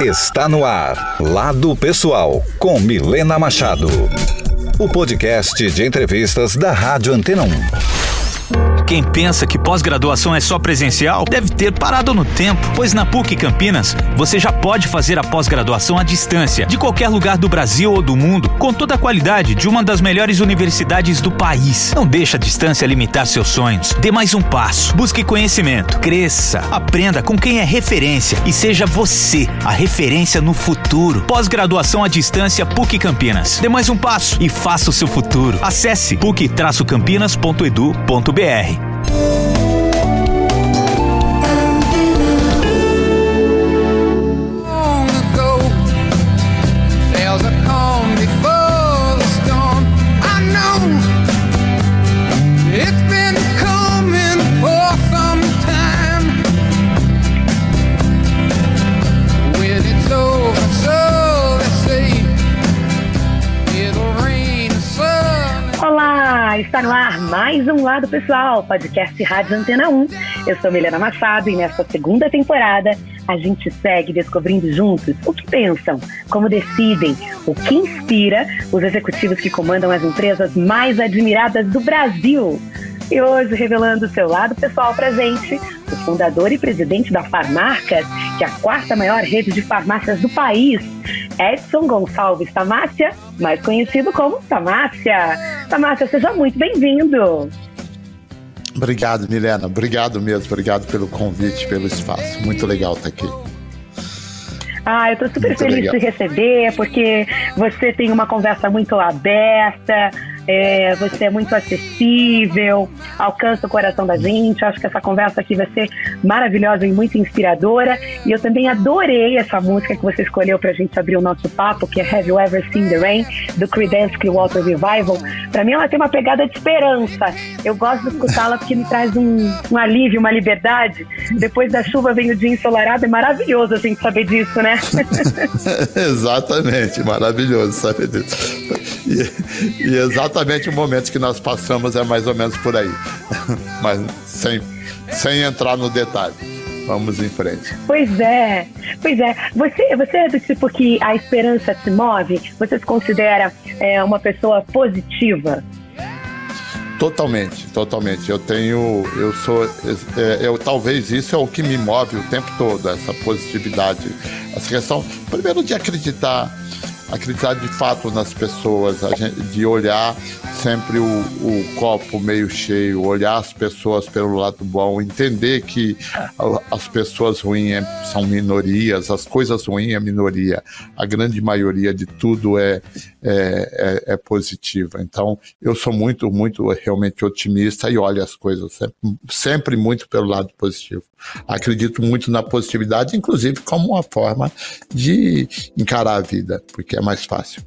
Está no ar, Lado Pessoal, com Milena Machado. O podcast de entrevistas da Rádio Antena 1. Quem pensa que pós-graduação é só presencial deve ter parado no tempo, pois na PUC Campinas você já pode fazer a pós-graduação à distância, de qualquer lugar do Brasil ou do mundo, com toda a qualidade de uma das melhores universidades do país. Não deixe a distância limitar seus sonhos. Dê mais um passo. Busque conhecimento, cresça, aprenda com quem é referência e seja você a referência no futuro. Pós-graduação à distância PUC Campinas. Dê mais um passo e faça o seu futuro. Acesse puc-campinas.edu.br. mais um Lado Pessoal, podcast Rádio Antena 1. Eu sou Milena Machado e nesta segunda temporada a gente segue descobrindo juntos o que pensam, como decidem, o que inspira os executivos que comandam as empresas mais admiradas do Brasil. E hoje, revelando o seu lado pessoal pra gente, o fundador e presidente da Farmarcas, que é a quarta maior rede de farmácias do país, Edson Gonçalves Tamácia, mais conhecido como Tamácia. Tamácia, seja muito bem-vindo. Obrigado, Milena. Obrigado mesmo. Obrigado pelo convite, pelo espaço. Muito legal estar aqui. Ah, eu estou super muito feliz legal. de receber, porque você tem uma conversa muito aberta, é, você é muito acessível, alcança o coração da gente. Acho que essa conversa aqui vai ser maravilhosa e muito inspiradora. E eu também adorei essa música que você escolheu para a gente abrir o nosso papo, que é Have You Ever Seen the Rain, do Creedence Clearwater Revival. Para mim, ela tem uma pegada de esperança. Eu gosto de escutá-la porque me traz um, um alívio, uma liberdade. Depois da chuva vem o dia ensolarado. É maravilhoso a gente saber disso, né? exatamente, maravilhoso saber disso. E, e exatamente exatamente o momento que nós passamos é mais ou menos por aí. Mas sem, sem entrar no detalhe. Vamos em frente. Pois é, pois é. Você, você é do tipo que a esperança te move? Você se considera é, uma pessoa positiva? Totalmente, totalmente. Eu tenho, eu sou, é, eu talvez isso é o que me move o tempo todo, essa positividade, essa questão, primeiro de acreditar acreditar de fato nas pessoas, gente, de olhar sempre o, o, copo meio cheio, olhar as pessoas pelo lado bom, entender que as pessoas ruins é, são minorias, as coisas ruins é minoria, a grande maioria de tudo é, é, é, é positiva. Então, eu sou muito, muito realmente otimista e olho as coisas sempre, sempre muito pelo lado positivo. Acredito muito na positividade, inclusive como uma forma de encarar a vida, porque é mais fácil.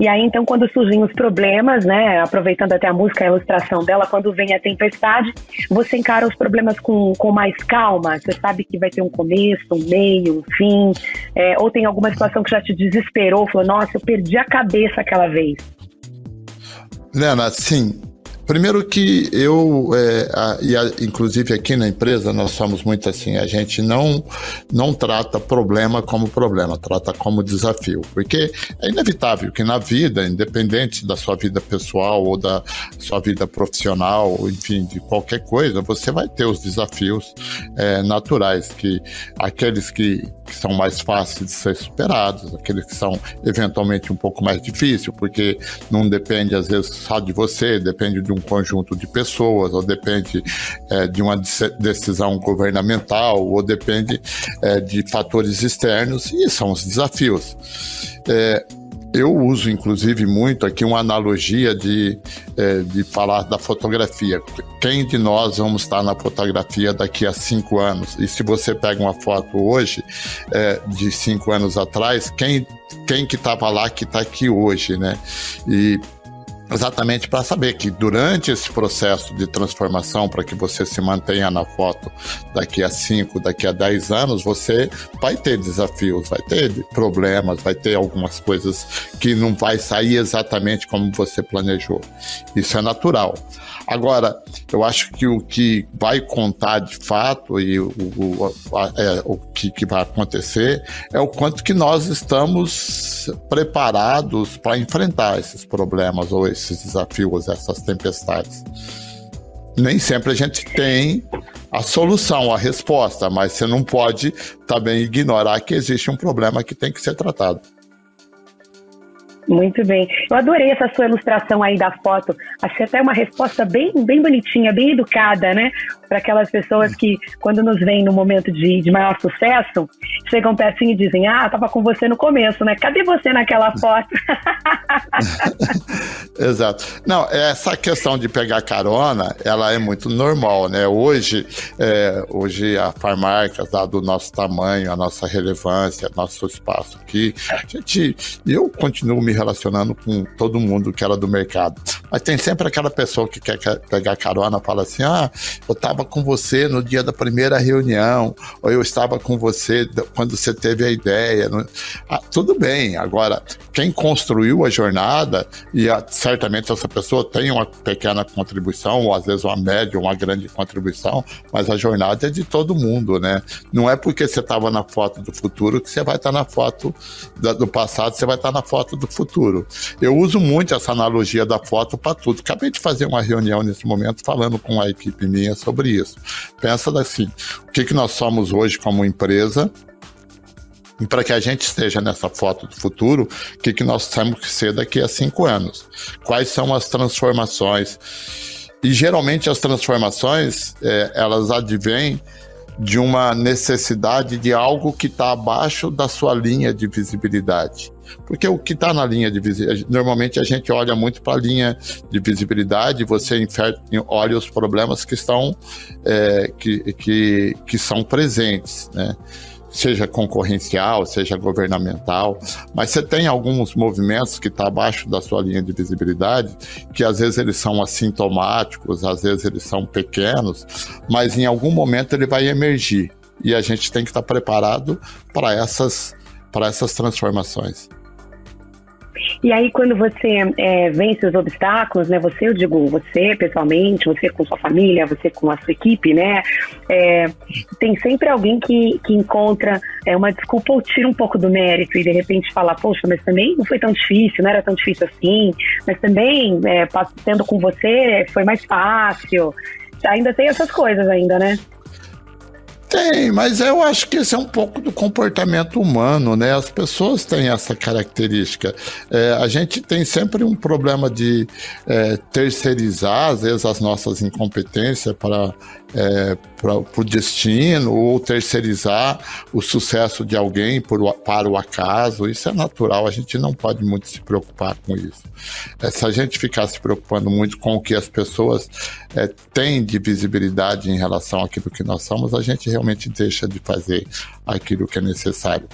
E aí, então, quando surgem os problemas, né, aproveitando até a música, a ilustração dela, quando vem a tempestade, você encara os problemas com, com mais calma? Você sabe que vai ter um começo, um meio, um fim? É, ou tem alguma situação que já te desesperou, falou, nossa, eu perdi a cabeça aquela vez? Lena, sim, Primeiro que eu, é, a, e a, inclusive aqui na empresa, nós somos muito assim, a gente não, não trata problema como problema, trata como desafio. Porque é inevitável que na vida, independente da sua vida pessoal ou da sua vida profissional, enfim, de qualquer coisa, você vai ter os desafios é, naturais, que aqueles que, que são mais fáceis de ser superados, aqueles que são eventualmente um pouco mais difíceis, porque não depende às vezes só de você, depende de um conjunto de pessoas, ou depende é, de uma decisão governamental, ou depende é, de fatores externos, e são os desafios. É, eu uso, inclusive, muito aqui uma analogia de, é, de falar da fotografia. Quem de nós vamos estar na fotografia daqui a cinco anos? E se você pega uma foto hoje, é, de cinco anos atrás, quem, quem que estava lá que está aqui hoje, né? E exatamente para saber que durante esse processo de transformação, para que você se mantenha na foto daqui a 5, daqui a 10 anos, você vai ter desafios, vai ter problemas, vai ter algumas coisas que não vai sair exatamente como você planejou. Isso é natural. Agora, eu acho que o que vai contar de fato e o, o, a, é, o que, que vai acontecer é o quanto que nós estamos preparados para enfrentar esses problemas ou esses desafios, essas tempestades. Nem sempre a gente tem a solução, a resposta, mas você não pode também ignorar que existe um problema que tem que ser tratado. Muito bem. Eu adorei essa sua ilustração aí da foto. Achei até uma resposta bem, bem bonitinha, bem educada, né? Para aquelas pessoas que, quando nos veem no momento de, de maior sucesso, chegam pertinho e dizem: Ah, tava com você no começo, né? Cadê você naquela foto? Exato. Não, essa questão de pegar carona, ela é muito normal, né? Hoje, é, hoje a farmácia, dado o nosso tamanho, a nossa relevância, nosso espaço aqui, a gente, eu continuo me relacionando com todo mundo que era do mercado. Mas tem sempre aquela pessoa que quer pegar carona, fala assim: ah, eu estava com você no dia da primeira reunião, ou eu estava com você quando você teve a ideia. Ah, tudo bem, agora, quem construiu a jornada, e a, certamente essa pessoa tem uma pequena contribuição, ou às vezes uma média, uma grande contribuição, mas a jornada é de todo mundo, né? Não é porque você estava na foto do futuro que você vai estar tá na foto do passado, você vai estar tá na foto do futuro. Eu uso muito essa analogia da foto para tudo. Acabei de fazer uma reunião nesse momento falando com a equipe minha sobre isso. Pensa assim: o que, que nós somos hoje como empresa, e para que a gente esteja nessa foto do futuro, o que, que nós temos que ser daqui a cinco anos? Quais são as transformações? E geralmente as transformações, é, elas advêm de uma necessidade de algo que está abaixo da sua linha de visibilidade. Porque o que está na linha de visibilidade, normalmente a gente olha muito para a linha de visibilidade, você olha os problemas que estão é, que, que, que são presentes, né? seja concorrencial, seja governamental, mas você tem alguns movimentos que estão tá abaixo da sua linha de visibilidade, que às vezes eles são assintomáticos, às vezes eles são pequenos, mas em algum momento ele vai emergir e a gente tem que estar tá preparado para essas, para essas transformações. E aí, quando você é, vence os obstáculos, né? Você, eu digo, você pessoalmente, você com sua família, você com a sua equipe, né? É, tem sempre alguém que, que encontra é, uma desculpa ou tira um pouco do mérito e de repente fala, poxa, mas também não foi tão difícil, não era tão difícil assim, mas também, é, com você, foi mais fácil. Ainda tem essas coisas ainda, né? Tem, mas eu acho que esse é um pouco do comportamento humano, né? As pessoas têm essa característica. É, a gente tem sempre um problema de é, terceirizar, às vezes, as nossas incompetências para é, para o destino ou terceirizar o sucesso de alguém por, para o acaso. Isso é natural, a gente não pode muito se preocupar com isso. É, se a gente ficar se preocupando muito com o que as pessoas é, têm de visibilidade em relação àquilo que nós somos, a gente realmente deixa de fazer aquilo que é necessário.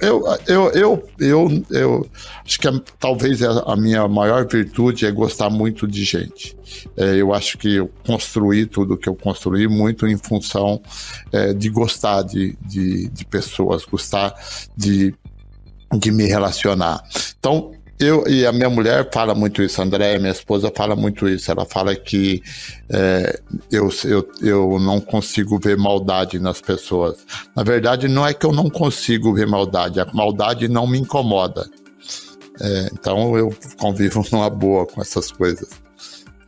Eu, eu, eu, eu, eu acho que talvez a minha maior virtude é gostar muito de gente. É, eu acho que eu construí tudo que eu construí muito em função é, de gostar de, de, de pessoas, gostar de, de me relacionar. Então, eu e a minha mulher fala muito isso, André, minha esposa fala muito isso. Ela fala que é, eu, eu, eu não consigo ver maldade nas pessoas. Na verdade, não é que eu não consigo ver maldade, a maldade não me incomoda. É, então eu convivo numa boa com essas coisas.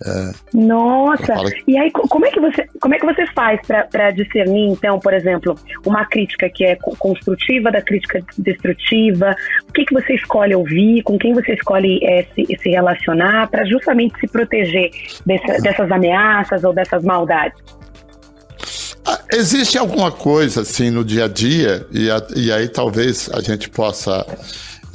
É, Nossa! E aí, como é que você, como é que você faz para discernir, então, por exemplo, uma crítica que é construtiva da crítica destrutiva? O que, que você escolhe ouvir? Com quem você escolhe é, se, se relacionar para justamente se proteger dessa, dessas ameaças ou dessas maldades? Ah, existe alguma coisa assim no dia a dia, e, a, e aí talvez a gente possa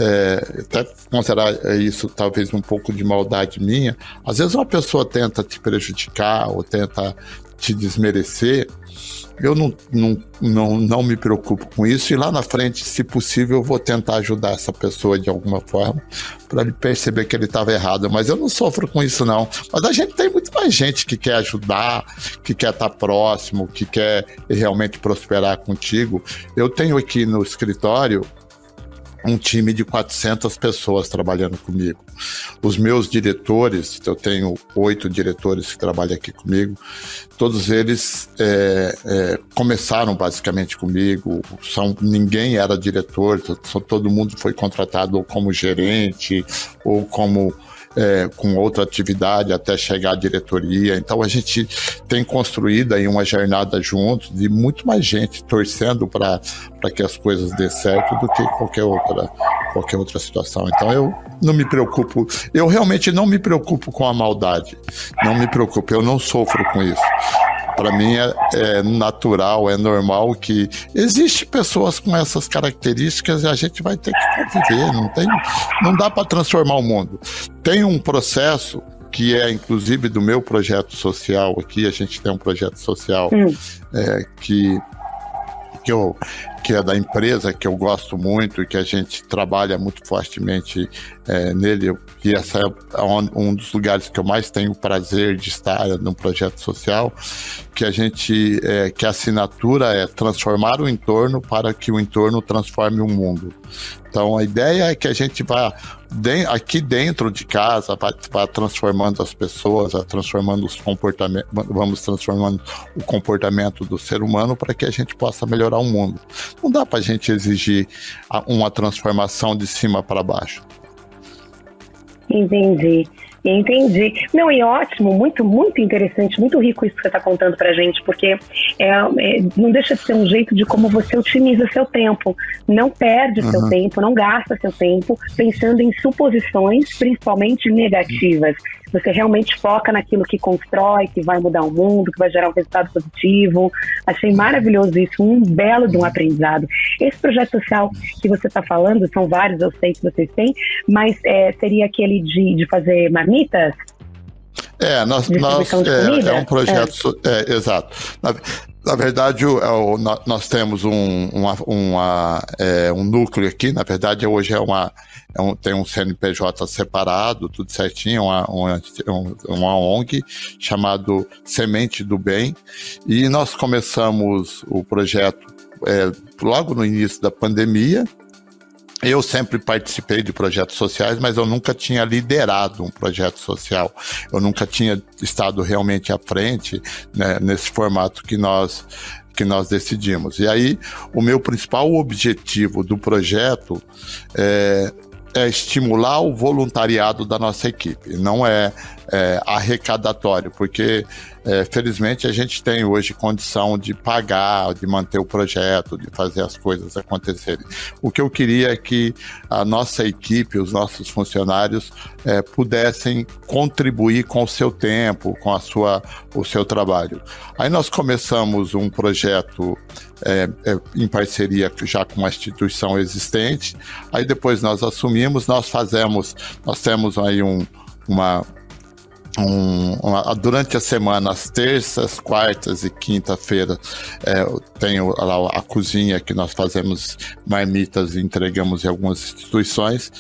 é, até considerar isso talvez um pouco de maldade minha, às vezes uma pessoa tenta te prejudicar ou tenta te desmerecer, eu não, não, não, não me preocupo com isso e lá na frente, se possível, eu vou tentar ajudar essa pessoa de alguma forma para ele perceber que ele estava errado. Mas eu não sofro com isso, não. Mas a gente tem muito mais gente que quer ajudar, que quer estar tá próximo, que quer realmente prosperar contigo. Eu tenho aqui no escritório um time de 400 pessoas trabalhando comigo. Os meus diretores, eu tenho oito diretores que trabalham aqui comigo, todos eles é, é, começaram basicamente comigo. São, ninguém era diretor, todo mundo foi contratado ou como gerente ou como é, com outra atividade até chegar à diretoria. Então a gente tem construído aí uma jornada juntos de muito mais gente torcendo para que as coisas dê certo do que qualquer outra, qualquer outra situação. Então eu não me preocupo, eu realmente não me preocupo com a maldade, não me preocupo, eu não sofro com isso para mim é, é, natural, é normal que existe pessoas com essas características e a gente vai ter que conviver, não tem, não dá para transformar o mundo. Tem um processo que é inclusive do meu projeto social aqui, a gente tem um projeto social hum. é, que que eu que é da empresa que eu gosto muito e que a gente trabalha muito fortemente é, nele, e essa é um dos lugares que eu mais tenho prazer de estar no projeto social, que a gente, é, que a assinatura é transformar o entorno para que o entorno transforme o mundo. Então a ideia é que a gente vá aqui dentro de casa, vai transformando as pessoas, vai transformando os comportamentos, vamos transformando o comportamento do ser humano para que a gente possa melhorar o mundo. Não dá para a gente exigir uma transformação de cima para baixo. Entendi. Entendi. Não, e ótimo, muito, muito interessante, muito rico isso que você está contando para gente, porque é, é, não deixa de ser um jeito de como você otimiza seu tempo. Não perde uhum. seu tempo, não gasta seu tempo pensando em suposições, principalmente negativas. Você realmente foca naquilo que constrói, que vai mudar o mundo, que vai gerar um resultado positivo. Achei maravilhoso isso, um belo de um aprendizado. Esse projeto social que você está falando, são vários, eu sei que vocês têm, mas é, seria aquele de, de fazer marmitas? É, nós, nós é, é, um projeto, é. é exato. Na, na verdade, o, é o, nós temos um, uma, uma, é, um núcleo aqui, na verdade, hoje é uma, é um, tem um CNPJ separado, tudo certinho, uma, uma, uma ONG chamado Semente do Bem, e nós começamos o projeto é, logo no início da pandemia, eu sempre participei de projetos sociais, mas eu nunca tinha liderado um projeto social. Eu nunca tinha estado realmente à frente né, nesse formato que nós que nós decidimos. E aí, o meu principal objetivo do projeto é é estimular o voluntariado da nossa equipe, não é, é arrecadatório, porque é, felizmente a gente tem hoje condição de pagar, de manter o projeto, de fazer as coisas acontecerem. O que eu queria é que a nossa equipe, os nossos funcionários, é, pudessem contribuir com o seu tempo, com a sua, o seu trabalho. Aí nós começamos um projeto é, é, em parceria já com uma instituição existente. Aí depois nós assumimos, nós fazemos, nós temos aí um, uma um, uma, durante a semana, às terças, quartas e quinta-feira, é, tem lá a cozinha que nós fazemos marmitas e entregamos em algumas instituições.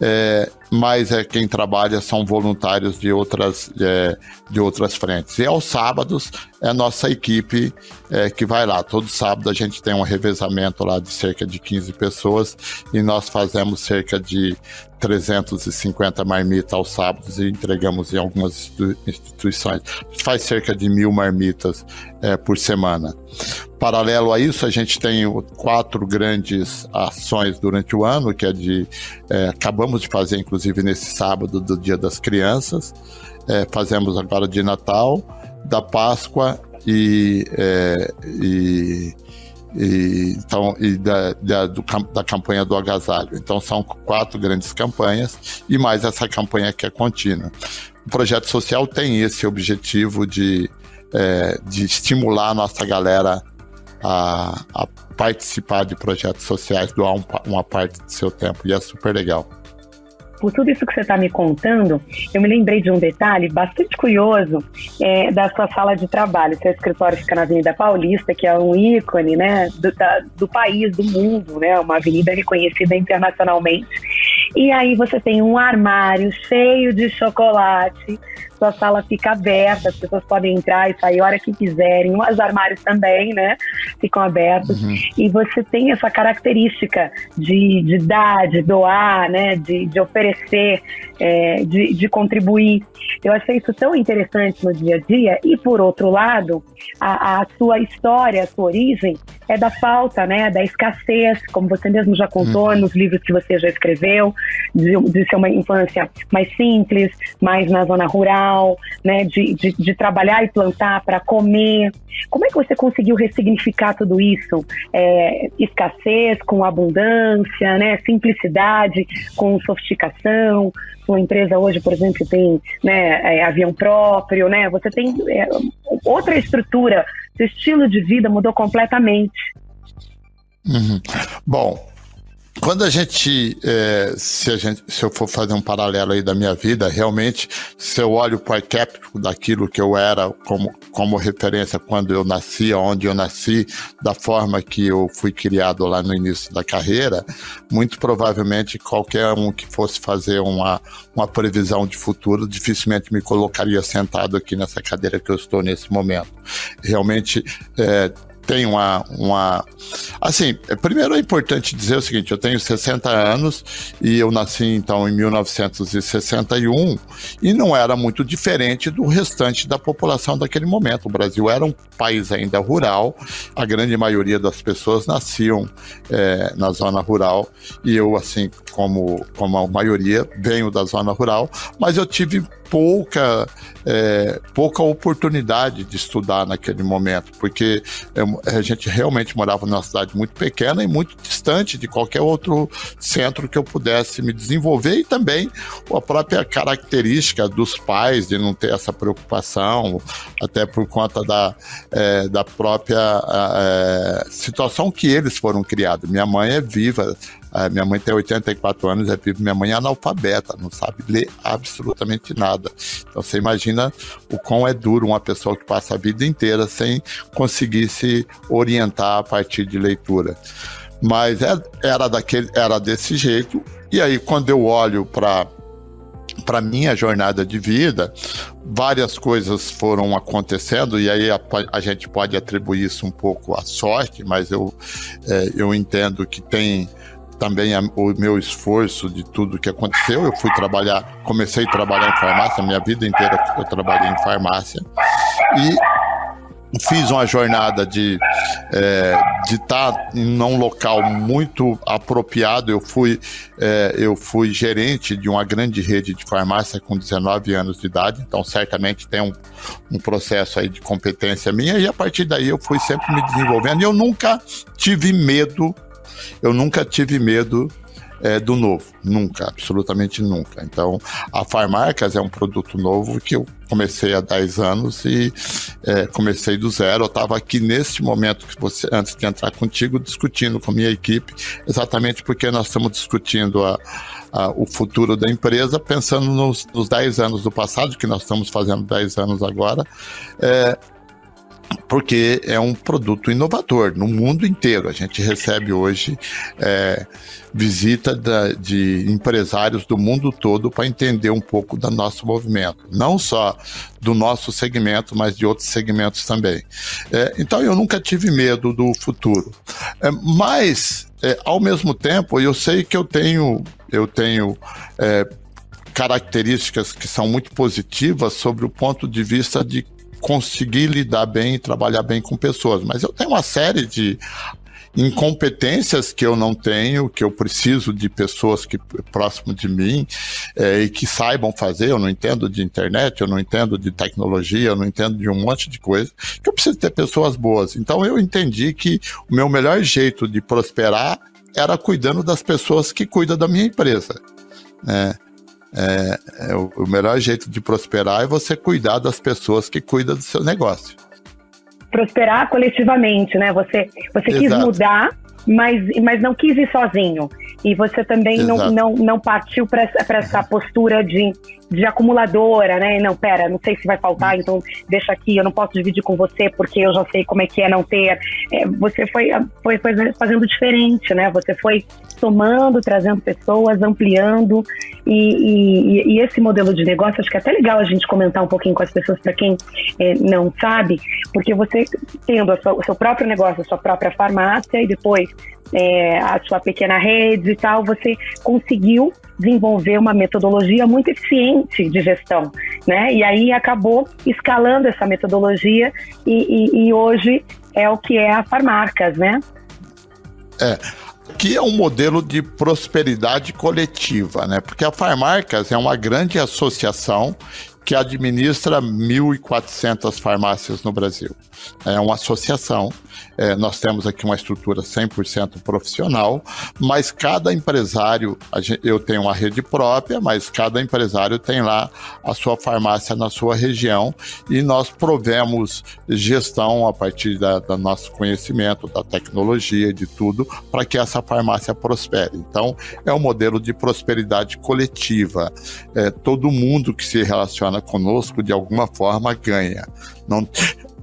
É, mas é, quem trabalha são voluntários de outras, é, de outras frentes. E aos sábados é a nossa equipe é, que vai lá. Todo sábado a gente tem um revezamento lá de cerca de 15 pessoas e nós fazemos cerca de 350 marmitas aos sábados e entregamos em algumas instituições. Faz cerca de mil marmitas é, por semana. Paralelo a isso, a gente tem quatro grandes ações durante o ano, que é de. É, acabamos de fazer, inclusive, nesse sábado do Dia das Crianças. É, fazemos agora de Natal, da Páscoa e, é, e e, então, e da, da, do, da campanha do agasalho. Então, são quatro grandes campanhas e mais essa campanha que é contínua. O projeto social tem esse objetivo de, é, de estimular a nossa galera a, a participar de projetos sociais, doar um, uma parte do seu tempo, e é super legal por tudo isso que você está me contando, eu me lembrei de um detalhe bastante curioso é, da sua sala de trabalho. Seu escritório fica na Avenida Paulista, que é um ícone né, do, da, do país, do mundo, né, uma avenida reconhecida internacionalmente. E aí você tem um armário cheio de chocolate, sua sala fica aberta, as pessoas podem entrar e sair a hora que quiserem, os armários também, né? Ficam abertos. Uhum. E você tem essa característica de, de dar, de doar, né? De, de oferecer, é, de, de contribuir. Eu achei isso tão interessante no dia a dia. E, por outro lado, a, a sua história, a sua origem é da falta, né? Da escassez, como você mesmo já contou uhum. nos livros que você já escreveu, de, de ser uma infância mais simples, mais na zona rural né, de, de, de trabalhar e plantar para comer. Como é que você conseguiu ressignificar tudo isso? É, escassez com abundância, né, simplicidade com sofisticação. Sua empresa hoje, por exemplo, tem né, é, avião próprio, né? Você tem é, outra estrutura. Seu estilo de vida mudou completamente. Uhum. Bom, quando a gente, é, se a gente, se eu for fazer um paralelo aí da minha vida, realmente, se eu olho o arquétipo daquilo que eu era como, como referência quando eu nasci, onde eu nasci, da forma que eu fui criado lá no início da carreira, muito provavelmente qualquer um que fosse fazer uma, uma previsão de futuro dificilmente me colocaria sentado aqui nessa cadeira que eu estou nesse momento. Realmente, é, tem uma, uma. Assim, primeiro é importante dizer o seguinte: eu tenho 60 anos e eu nasci então em 1961 e não era muito diferente do restante da população daquele momento. O Brasil era um país ainda rural, a grande maioria das pessoas nasciam é, na zona rural e eu, assim como, como a maioria, venho da zona rural, mas eu tive pouca, é, pouca oportunidade de estudar naquele momento, porque a gente realmente morava numa cidade muito pequena e muito distante de qualquer outro centro que eu pudesse me desenvolver e também a própria característica dos pais de não ter essa preocupação, até por conta da, é, da própria é, situação que eles foram criados. Minha mãe é viva, a minha mãe tem 84 anos, é viva. Minha mãe é analfabeta, não sabe ler absolutamente nada. Então você imagina o quão é duro uma pessoa que passa a vida inteira sem conseguir se orientar a partir de leitura. Mas é, era, daquele, era desse jeito. E aí, quando eu olho para para minha jornada de vida, várias coisas foram acontecendo, e aí a, a, gente pode atribuir isso um pouco à sorte, mas eu, é, eu entendo que tem também o meu esforço de tudo que aconteceu. Eu fui trabalhar, comecei a trabalhar em farmácia, minha vida inteira eu trabalhei em farmácia. E fiz uma jornada de é, de estar tá em um local muito apropriado. Eu fui é, eu fui gerente de uma grande rede de farmácia com 19 anos de idade, então certamente tem um, um processo aí de competência minha e a partir daí eu fui sempre me desenvolvendo. E eu nunca tive medo eu nunca tive medo é, do novo, nunca, absolutamente nunca. Então, a Farmarcas é um produto novo que eu comecei há 10 anos e é, comecei do zero. Eu estava aqui neste momento que você, antes de entrar contigo, discutindo com minha equipe, exatamente porque nós estamos discutindo a, a, o futuro da empresa, pensando nos, nos 10 anos do passado, que nós estamos fazendo 10 anos agora. É, porque é um produto inovador no mundo inteiro. A gente recebe hoje é, visita da, de empresários do mundo todo para entender um pouco do nosso movimento, não só do nosso segmento, mas de outros segmentos também. É, então eu nunca tive medo do futuro, é, mas é, ao mesmo tempo eu sei que eu tenho eu tenho é, características que são muito positivas sobre o ponto de vista de conseguir lidar bem e trabalhar bem com pessoas. Mas eu tenho uma série de incompetências que eu não tenho, que eu preciso de pessoas que próximo de mim é, e que saibam fazer. Eu não entendo de internet, eu não entendo de tecnologia, eu não entendo de um monte de coisa. Que eu preciso ter pessoas boas. Então eu entendi que o meu melhor jeito de prosperar era cuidando das pessoas que cuidam da minha empresa. Né? É, é o, melhor jeito de prosperar é você cuidar das pessoas que cuidam do seu negócio. prosperar coletivamente, né? Você, você quis mudar, mas, mas não quis ir sozinho. E você também não, não, não partiu para essa, postura de, de acumuladora, né? Não, pera, não sei se vai faltar, então deixa aqui, eu não posso dividir com você porque eu já sei como é que é não ter. É, você foi, foi, foi fazendo diferente, né? Você foi somando, trazendo pessoas, ampliando. E, e, e, esse modelo de negócio, acho que é até legal a gente comentar um pouquinho com as pessoas, para quem é, não sabe, porque você tendo sua, o seu próprio negócio, a sua própria farmácia e depois é, a sua pequena rede e tal, você conseguiu desenvolver uma metodologia muito eficiente de gestão, né? E aí acabou escalando essa metodologia e, e, e hoje é o que é a Farmarcas, né? É, que é um modelo de prosperidade coletiva, né? Porque a Farmarcas é uma grande associação que administra 1.400 farmácias no Brasil. É uma associação é, nós temos aqui uma estrutura 100% profissional, mas cada empresário, gente, eu tenho uma rede própria, mas cada empresário tem lá a sua farmácia na sua região e nós provemos gestão a partir da nosso conhecimento, da tecnologia, de tudo, para que essa farmácia prospere. Então, é um modelo de prosperidade coletiva. É, todo mundo que se relaciona conosco, de alguma forma, ganha. Não,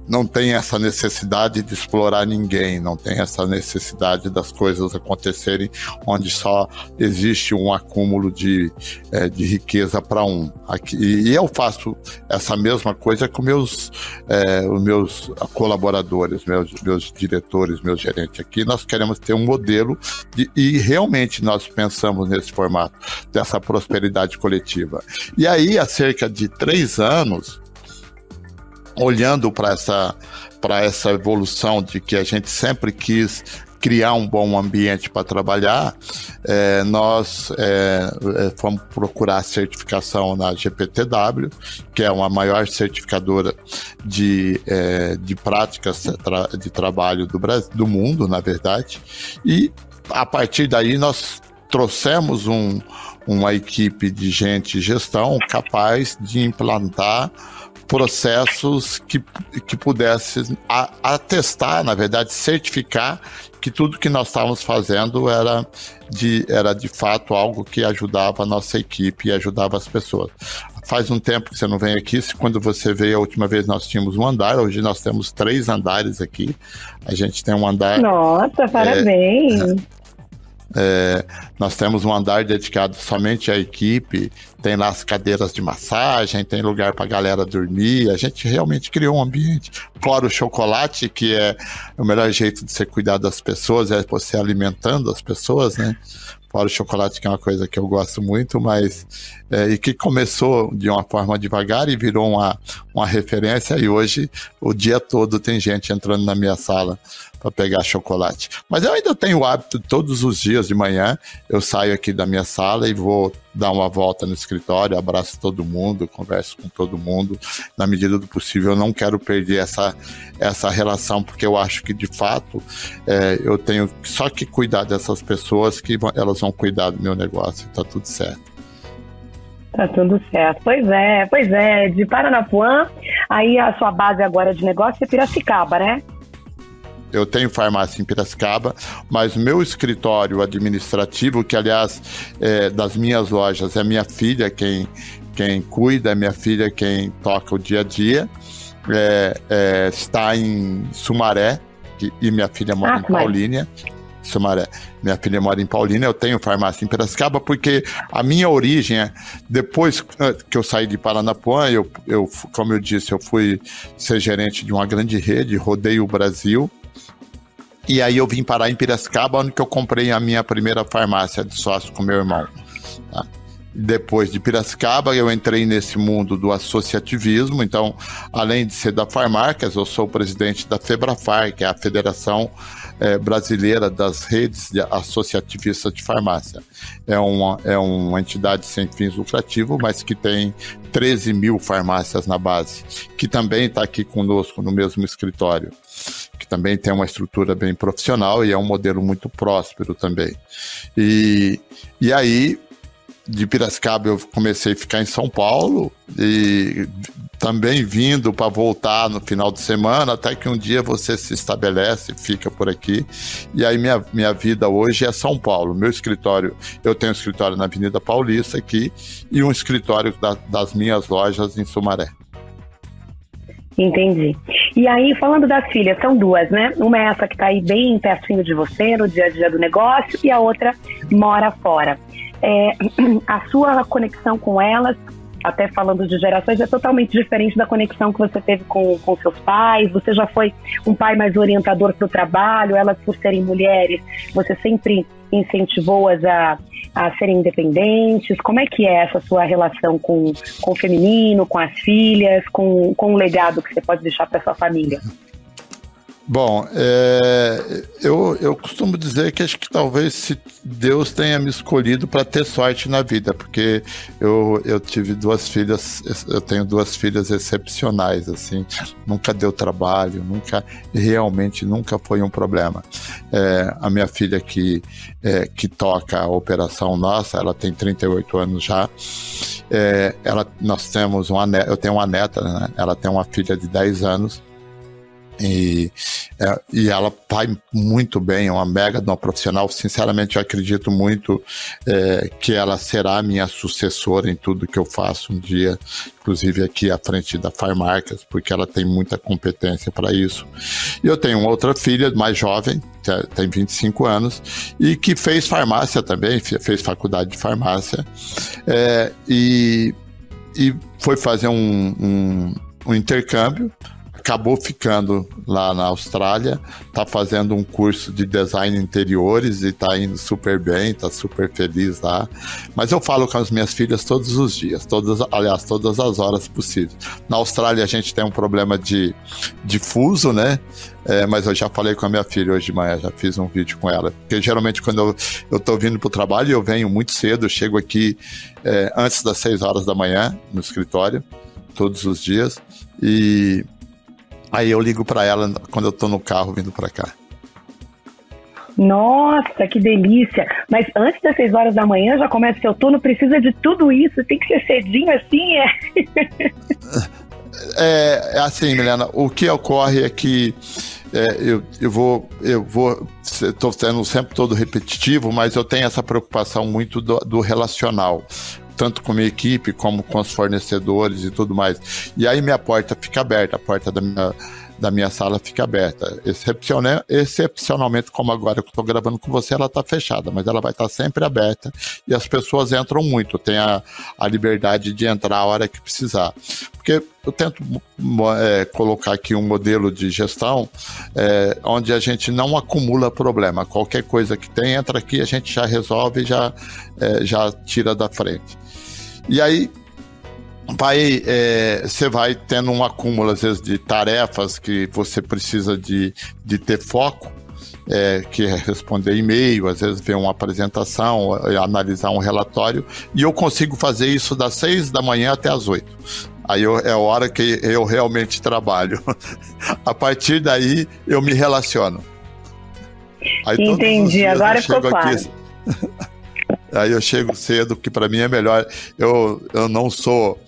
não tem essa necessidade de explorar ninguém, não tem essa necessidade das coisas acontecerem onde só existe um acúmulo de, é, de riqueza para um. Aqui, e eu faço essa mesma coisa com meus, é, os meus colaboradores, meus, meus diretores, meus gerentes aqui. Nós queremos ter um modelo de, e realmente nós pensamos nesse formato dessa prosperidade coletiva. E aí, há cerca de três anos, olhando para essa, para essa evolução de que a gente sempre quis criar um bom ambiente para trabalhar, é, nós é, é fomos procurar certificação na GPTW, que é uma maior certificadora de, é, de práticas de trabalho do, Brasil, do mundo, na verdade, e a partir daí nós trouxemos um, uma equipe de gente gestão capaz de implantar processos que, que pudessem atestar, na verdade, certificar que tudo que nós estávamos fazendo era de, era de fato algo que ajudava a nossa equipe e ajudava as pessoas. Faz um tempo que você não vem aqui, quando você veio a última vez nós tínhamos um andar, hoje nós temos três andares aqui. A gente tem um andar. Nossa, parabéns! É, é, nós temos um andar dedicado somente à equipe, tem lá as cadeiras de massagem, tem lugar para a galera dormir. A gente realmente criou um ambiente. Fora o chocolate, que é o melhor jeito de você cuidar das pessoas, é você alimentando as pessoas, né? Fora o chocolate, que é uma coisa que eu gosto muito, mas. É, e que começou de uma forma devagar e virou uma, uma referência, e hoje, o dia todo, tem gente entrando na minha sala para pegar chocolate. Mas eu ainda tenho o hábito, todos os dias de manhã, eu saio aqui da minha sala e vou dar uma volta no escritório, abraço todo mundo, converso com todo mundo. Na medida do possível, eu não quero perder essa, essa relação, porque eu acho que, de fato, é, eu tenho só que cuidar dessas pessoas que elas vão cuidar do meu negócio, tá tudo certo. Tá tudo certo. Pois é, pois é. De Paranapuã, aí a sua base agora de negócio é Piracicaba, né? Eu tenho farmácia em Piracicaba, mas meu escritório administrativo, que aliás é, das minhas lojas é minha filha quem, quem cuida, é minha filha quem toca o dia a dia, é, é, está em Sumaré, que, e minha filha mora ah, em Paulínia. Sumaré. Minha filha mora em Paulínia, eu tenho farmácia em Piracicaba, porque a minha origem é, depois ah, que eu saí de Paranapuã, eu, eu, como eu disse, eu fui ser gerente de uma grande rede, rodei o Brasil, e aí eu vim parar em Piracicaba, onde eu comprei a minha primeira farmácia de sócio com meu irmão. Tá? Depois de Piracicaba, eu entrei nesse mundo do associativismo. Então, além de ser da Farmarcas, eu sou presidente da Febrafar, que é a Federação é, Brasileira das Redes de Associativistas de Farmácia. É uma, é uma entidade sem fins lucrativos, mas que tem 13 mil farmácias na base, que também está aqui conosco no mesmo escritório também tem uma estrutura bem profissional e é um modelo muito próspero também. E, e aí de Piracicaba eu comecei a ficar em São Paulo e também vindo para voltar no final de semana, até que um dia você se estabelece, fica por aqui. E aí minha, minha vida hoje é São Paulo. Meu escritório, eu tenho um escritório na Avenida Paulista aqui e um escritório da, das minhas lojas em Sumaré. Entendi. E aí, falando das filhas, são duas, né? Uma é essa que está aí bem pertinho de você, no dia a dia do negócio, e a outra mora fora. É, a sua conexão com elas até falando de gerações, é totalmente diferente da conexão que você teve com, com seus pais. Você já foi um pai mais orientador para o trabalho, elas por serem mulheres, você sempre incentivou-as a, a serem independentes. Como é que é essa sua relação com, com o feminino, com as filhas, com, com o legado que você pode deixar para sua família? Bom, é, eu, eu costumo dizer que acho que talvez se Deus tenha me escolhido para ter sorte na vida, porque eu, eu tive duas filhas, eu tenho duas filhas excepcionais, assim, nunca deu trabalho, nunca, realmente nunca foi um problema. É, a minha filha que, é, que toca a operação nossa, ela tem 38 anos já, é, ela, nós temos uma, eu tenho uma neta, né? ela tem uma filha de 10 anos, e, é, e ela vai muito bem, é uma mega uma profissional. Sinceramente, eu acredito muito é, que ela será minha sucessora em tudo que eu faço um dia, inclusive aqui à frente da Farmarcas, porque ela tem muita competência para isso. E eu tenho outra filha mais jovem, é, tem 25 anos, e que fez farmácia também, fez faculdade de farmácia, é, e, e foi fazer um, um, um intercâmbio acabou ficando lá na Austrália, tá fazendo um curso de design interiores e tá indo super bem, tá super feliz lá. Mas eu falo com as minhas filhas todos os dias, todas, aliás, todas as horas possíveis. Na Austrália a gente tem um problema de, de fuso, né? É, mas eu já falei com a minha filha hoje de manhã, já fiz um vídeo com ela. Porque geralmente quando eu, eu tô vindo pro trabalho, eu venho muito cedo, eu chego aqui é, antes das 6 horas da manhã no escritório, todos os dias. E Aí eu ligo para ela quando eu tô no carro vindo para cá. Nossa, que delícia! Mas antes das 6 horas da manhã já começa seu turno, precisa de tudo isso, tem que ser cedinho assim, é? é, é assim, Milena, o que ocorre é que é, eu, eu vou, eu vou, estou sendo sempre todo repetitivo, mas eu tenho essa preocupação muito do, do relacional tanto com a minha equipe como com os fornecedores e tudo mais. E aí minha porta fica aberta, a porta da minha, da minha sala fica aberta. Excepcional, excepcionalmente, como agora que eu estou gravando com você, ela está fechada, mas ela vai estar tá sempre aberta e as pessoas entram muito, tem a, a liberdade de entrar a hora que precisar. Porque eu tento é, colocar aqui um modelo de gestão é, onde a gente não acumula problema. Qualquer coisa que tem, entra aqui, a gente já resolve e já, é, já tira da frente. E aí vai é, você vai tendo um acúmulo às vezes de tarefas que você precisa de, de ter foco é, que é responder e-mail, às vezes ver uma apresentação, é, analisar um relatório, e eu consigo fazer isso das seis da manhã até as oito. Aí eu, é a hora que eu realmente trabalho. a partir daí eu me relaciono. Aí, Entendi, agora ficou claro. Aqui, Aí eu chego cedo, que para mim é melhor. Eu, eu não sou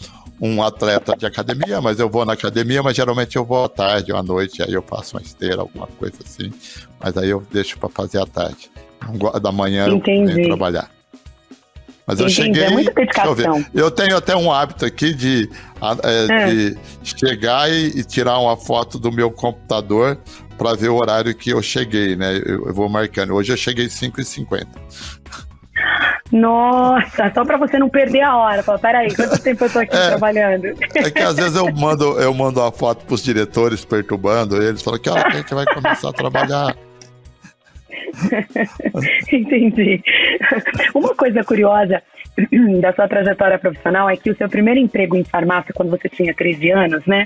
um atleta de academia, mas eu vou na academia, mas geralmente eu vou à tarde ou à noite, aí eu faço uma esteira, alguma coisa assim. Mas aí eu deixo para fazer à tarde. Da manhã Entendi. eu venho trabalhar. Mas eu Entendi, cheguei. É muita dedicação. Eu, eu, tenho até um hábito aqui de, é, é. de chegar e, e, tirar uma foto do meu computador para ver o horário que eu cheguei, né? Eu, eu vou marcando. Hoje eu cheguei 5h50. Nossa, só para você não perder a hora. Fala, peraí, quanto tempo eu tô aqui é, trabalhando? É que às vezes eu mando, eu mando uma foto pros diretores perturbando eles, falam que hora que a gente vai começar a trabalhar. Entendi. Uma coisa curiosa da sua trajetória profissional é que o seu primeiro emprego em farmácia, quando você tinha 13 anos, né?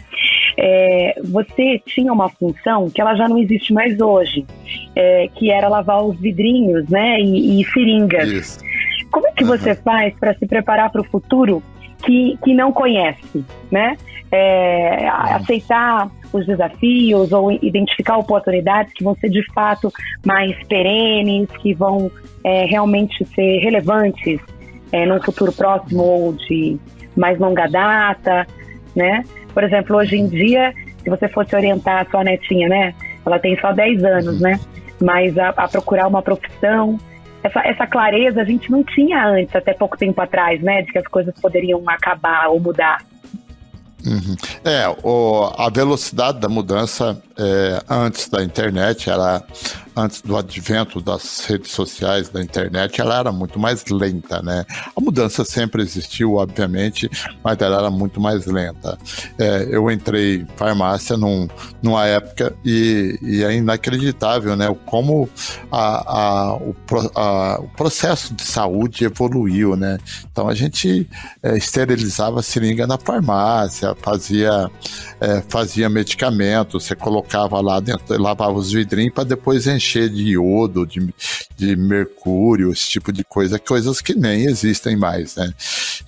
É, você tinha uma função que ela já não existe mais hoje, é, que era lavar os vidrinhos, né? E, e seringas. Isso. Como é que você uhum. faz para se preparar para o futuro que, que não conhece, né? É, aceitar os desafios ou identificar oportunidades que vão ser de fato mais perenes, que vão é, realmente ser relevantes é, num futuro próximo ou de mais longa data, né? Por exemplo, hoje em dia, se você fosse orientar a sua netinha, né? Ela tem só 10 anos, né? Mas a, a procurar uma profissão, essa, essa clareza a gente não tinha antes, até pouco tempo atrás, né? De que as coisas poderiam acabar ou mudar. Uhum. É, o, a velocidade da mudança é, antes da internet era antes do advento das redes sociais, da internet, ela era muito mais lenta, né? A mudança sempre existiu, obviamente, mas ela era muito mais lenta. É, eu entrei em farmácia num, numa época e, e, é inacreditável, né? Como a, a, o, a, o, processo de saúde evoluiu, né? Então a gente é, esterilizava seringa na farmácia, fazia, é, fazia medicamento, você colocava lá dentro, lavava os vidrinhos para depois encher encher de iodo, de, de mercúrio, esse tipo de coisa, coisas que nem existem mais, né?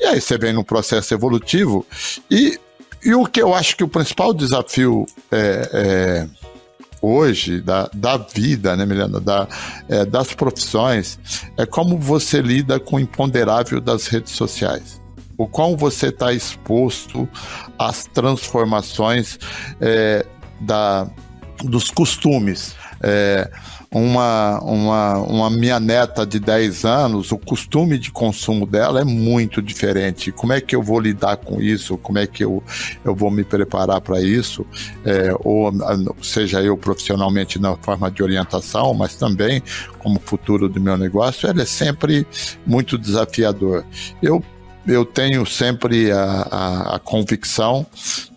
E aí você vem no processo evolutivo e, e o que eu acho que o principal desafio é, é hoje da, da vida, né, Milena, da, é, das profissões, é como você lida com o imponderável das redes sociais. O quão você está exposto às transformações é, da, dos costumes. É, uma, uma, uma minha neta de 10 anos, o costume de consumo dela é muito diferente. Como é que eu vou lidar com isso? Como é que eu, eu vou me preparar para isso? É, ou seja eu profissionalmente na forma de orientação, mas também como futuro do meu negócio, ele é sempre muito desafiador. Eu eu tenho sempre a, a, a convicção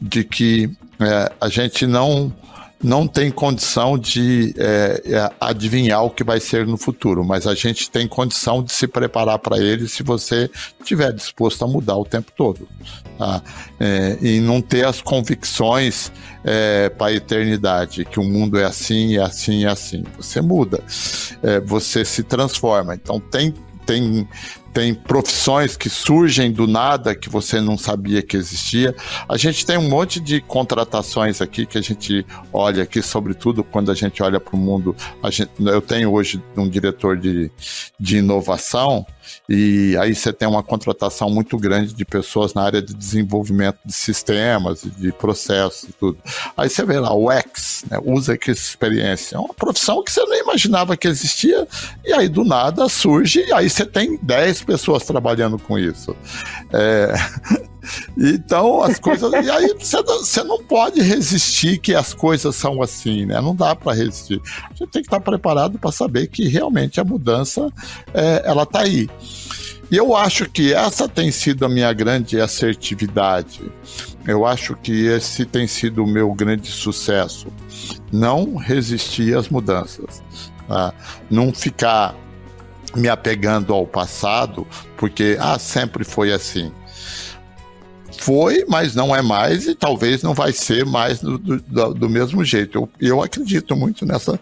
de que é, a gente não não tem condição de é, é, adivinhar o que vai ser no futuro, mas a gente tem condição de se preparar para ele se você estiver disposto a mudar o tempo todo. Tá? É, e não ter as convicções é, para a eternidade, que o mundo é assim, é assim, é assim. Você muda, é, você se transforma. Então tem tem tem profissões que surgem do nada que você não sabia que existia. A gente tem um monte de contratações aqui que a gente olha aqui, sobretudo quando a gente olha para o mundo. Gente, eu tenho hoje um diretor de, de inovação e aí você tem uma contratação muito grande de pessoas na área de desenvolvimento de sistemas, de processos e tudo. Aí você vê lá o X, né, usa que experiência. É uma profissão que você não imaginava que existia, e aí do nada surge, e aí você tem 10 pessoas trabalhando com isso. É... Então, as coisas. e aí você não pode resistir que as coisas são assim, né? Não dá para resistir. A gente tem que estar preparado para saber que realmente a mudança é, ela está aí. E eu acho que essa tem sido a minha grande assertividade. Eu acho que esse tem sido o meu grande sucesso. Não resistir às mudanças. Tá? Não ficar me apegando ao passado, porque ah, sempre foi assim. Foi, mas não é mais e talvez não vai ser mais do, do, do mesmo jeito. Eu, eu acredito muito nessa,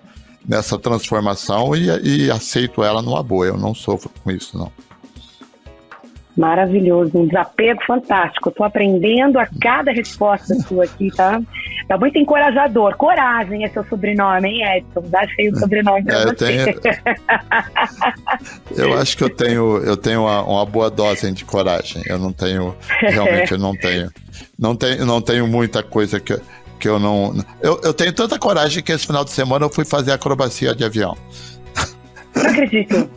nessa transformação e, e aceito ela numa boa. Eu não sofro com isso, não. Maravilhoso, um desapego fantástico. Estou aprendendo a cada resposta sua aqui, tá? Tá muito encorajador. Coragem é seu sobrenome, hein, Edson? Dá cheio de sobrenome pra é, você. Tenho... eu acho que eu tenho, eu tenho uma, uma, boa dose de coragem. Eu não tenho, realmente eu não tenho. Não tenho, não tenho muita coisa que, que eu não. Eu, eu tenho tanta coragem que esse final de semana eu fui fazer acrobacia de avião. Não acredito.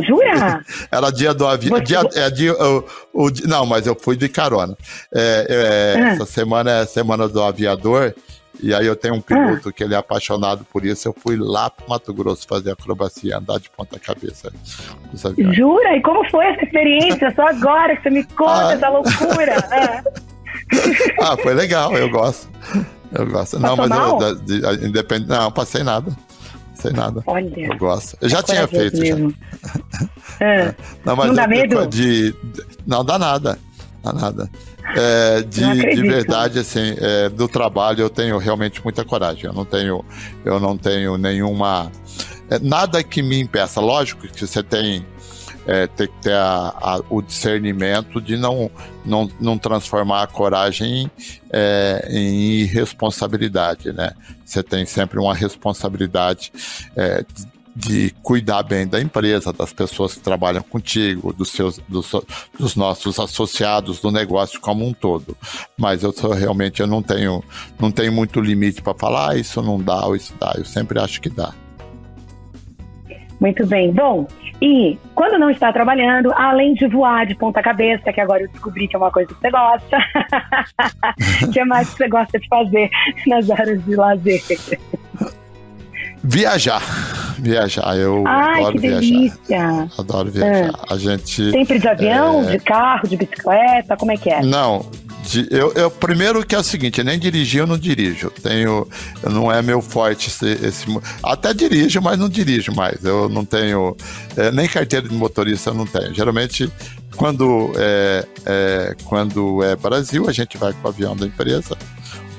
Jura? Era dia do avião. Dia, é, dia, o, o, não, mas eu fui de carona. É, é, ah. Essa semana é a semana do aviador. E aí eu tenho um piloto ah. que ele é apaixonado por isso. Eu fui lá pro Mato Grosso fazer acrobacia, andar de ponta cabeça. Jura? E como foi essa experiência? Só agora que você me conta ah. essa loucura. ah, foi legal, eu gosto. Eu gosto. Passou não, mas mal? eu, independ... não, passei nada sei nada. Olha. Eu gosto. Eu já é tinha feito. Já. É. Não, mas não dá medo? De, não dá nada. Dá nada. É, de, de verdade, assim, é, do trabalho eu tenho realmente muita coragem. Eu não tenho, eu não tenho nenhuma. É, nada que me impeça. Lógico que você tem é, ter que ter a, a, o discernimento de não, não, não transformar a coragem é, em irresponsabilidade, né? Você tem sempre uma responsabilidade é, de cuidar bem da empresa, das pessoas que trabalham contigo, dos seus, dos, dos nossos associados, do negócio como um todo. Mas eu sou, realmente eu não tenho, não tenho muito limite para falar, ah, isso não dá ou isso dá. Eu sempre acho que dá. Muito bem. Bom, e quando não está trabalhando, além de voar de ponta cabeça, que agora eu descobri que é uma coisa que você gosta, o que mais que você gosta de fazer nas horas de lazer? Viajar. Viajar, eu Ai, adoro que viajar. delícia. Adoro viajar. A gente. Sempre de avião, é, de carro, de bicicleta, como é que é? Não, eu, eu primeiro que é o seguinte, nem dirigir, eu não dirijo. Tenho, não é meu forte esse, esse até dirijo, mas não dirijo mais. Eu não tenho é, nem carteira de motorista, eu não tenho. Geralmente quando é, é, quando é Brasil, a gente vai com o avião da empresa.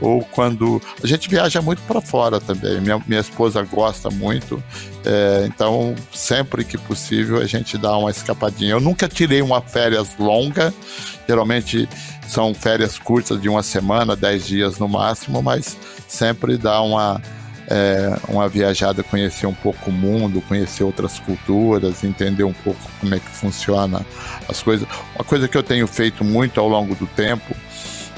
Ou quando a gente viaja muito para fora também. Minha, minha esposa gosta muito, é, então sempre que possível a gente dá uma escapadinha. Eu nunca tirei uma férias longa, geralmente são férias curtas de uma semana, dez dias no máximo, mas sempre dá uma, é, uma viajada, conhecer um pouco o mundo, conhecer outras culturas, entender um pouco como é que funciona as coisas. Uma coisa que eu tenho feito muito ao longo do tempo,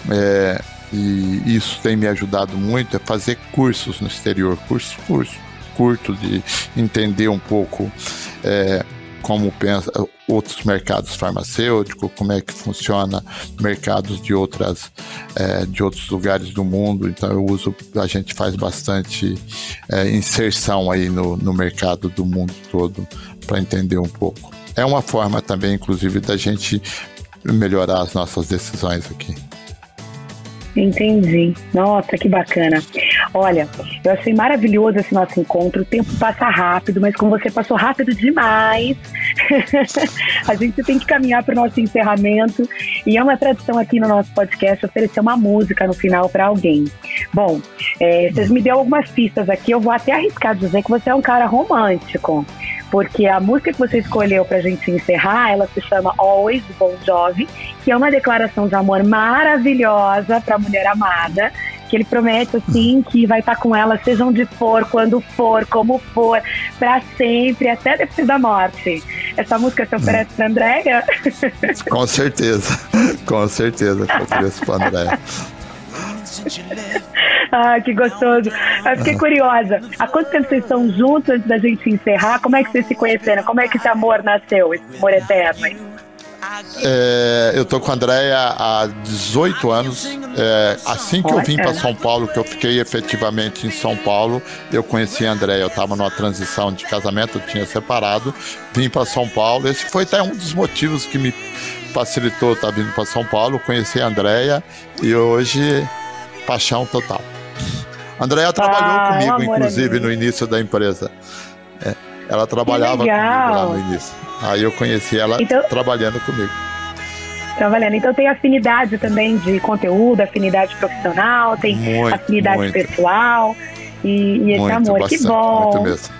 é, e isso tem me ajudado muito, é fazer cursos no exterior, cursos, cursos curtos de entender um pouco é, como pensa outros mercados farmacêuticos, como é que funciona mercados de outras é, de outros lugares do mundo. Então eu uso, a gente faz bastante é, inserção aí no, no mercado do mundo todo para entender um pouco. É uma forma também, inclusive, da gente melhorar as nossas decisões aqui. Entendi. Nossa, que bacana. Olha, eu achei maravilhoso esse nosso encontro. O tempo passa rápido, mas como você passou rápido demais, a gente tem que caminhar para o nosso encerramento. E é uma tradição aqui no nosso podcast oferecer uma música no final para alguém. Bom, é, vocês me deu algumas pistas aqui. Eu vou até arriscar dizer que você é um cara romântico. Porque a música que você escolheu pra gente encerrar, ela se chama Always, do Bon Jovi, que é uma declaração de amor maravilhosa pra mulher amada, que ele promete, assim, que vai estar com ela, seja onde for, quando for, como for, pra sempre, até depois da morte. Essa música se oferece pra Andréia? Com certeza, com certeza que eu ofereço pra André. ah, que gostoso. Eu fiquei curiosa. Há quanto tempo vocês estão juntos antes da gente encerrar? Como é que vocês se conheceram? Como é que esse amor nasceu, esse amor eterno? É, eu tô com a Andréia há 18 anos. É, assim que eu vim para. São Paulo, que eu fiquei efetivamente em São Paulo, eu conheci a Andréia. Eu estava numa transição de casamento, eu tinha separado, vim para São Paulo. Esse foi até um dos motivos que me facilitou estar vindo para São Paulo. Conheci a Andréia e hoje, paixão total. A Andréia trabalhou Ah, comigo, um inclusive, no início da empresa. É, ela trabalhava comigo lá no início. Aí eu conheci ela Então- trabalhando comigo. Trabalhando. Então tem afinidade também de conteúdo, afinidade profissional, tem Muito, afinidade muito. pessoal e, e esse muito, amor. bastante, que bom. Muito mesmo.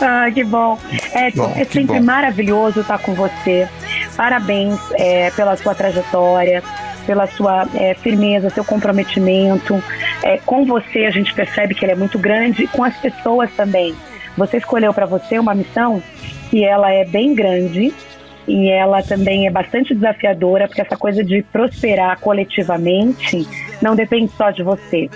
Ah, que bom. Edson, Bom, é sempre bom. maravilhoso estar com você. Parabéns é, pela sua trajetória, pela sua é, firmeza, seu comprometimento. É, com você a gente percebe que ele é muito grande com as pessoas também. Você escolheu para você uma missão que ela é bem grande e ela também é bastante desafiadora, porque essa coisa de prosperar coletivamente não depende só de você.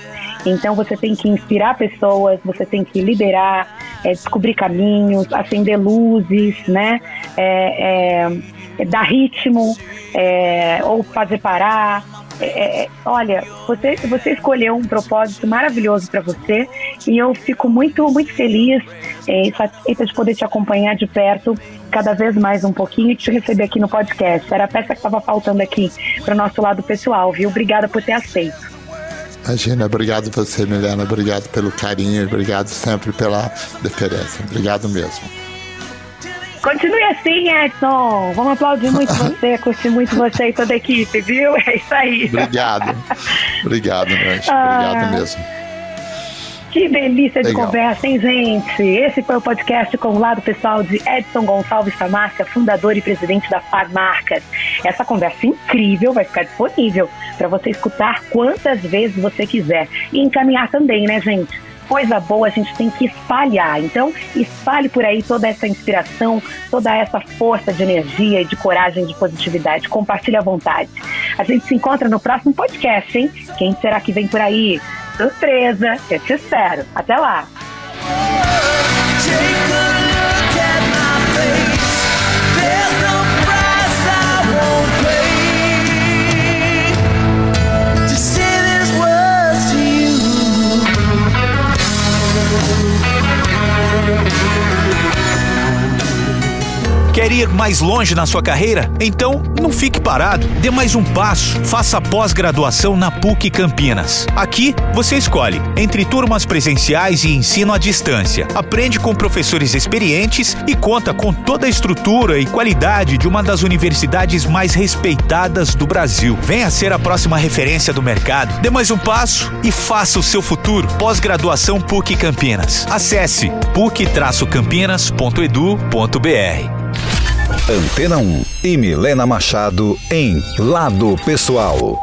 Então você tem que inspirar pessoas, você tem que liderar, é, descobrir caminhos, acender luzes, né? É, é, dar ritmo, é, ou fazer parar. É, é, olha, você, você escolheu um propósito maravilhoso para você e eu fico muito, muito feliz é, e satisfeita de poder te acompanhar de perto cada vez mais um pouquinho e te receber aqui no podcast. Era a peça que estava faltando aqui para o nosso lado pessoal, viu? Obrigada por ter aceito. Imagina, obrigado você, Milena. Obrigado pelo carinho, obrigado sempre pela deferência. Obrigado mesmo. Continue assim, Edson. Vamos aplaudir muito você, curtir muito você e toda a equipe, viu? É isso aí. Obrigado. obrigado, meu anjo. Ah. Obrigado mesmo. Que delícia de Legal. conversa, hein, gente? Esse foi o podcast com o lado pessoal de Edson Gonçalves Farmácia, fundador e presidente da Farmarcas. Essa conversa incrível vai ficar disponível para você escutar quantas vezes você quiser. E encaminhar também, né, gente? Coisa boa a gente tem que espalhar. Então, espalhe por aí toda essa inspiração, toda essa força de energia e de coragem, de positividade. Compartilhe à vontade. A gente se encontra no próximo podcast, hein? Quem será que vem por aí? Surpresa! Eu te espero. Até lá! Quer ir mais longe na sua carreira? Então, não fique parado. Dê mais um passo. Faça pós-graduação na PUC Campinas. Aqui, você escolhe entre turmas presenciais e ensino à distância. Aprende com professores experientes e conta com toda a estrutura e qualidade de uma das universidades mais respeitadas do Brasil. Venha ser a próxima referência do mercado. Dê mais um passo e faça o seu futuro. Pós-graduação PUC Campinas. Acesse puc-campinas.edu.br. Antena 1 e Milena Machado em Lado Pessoal.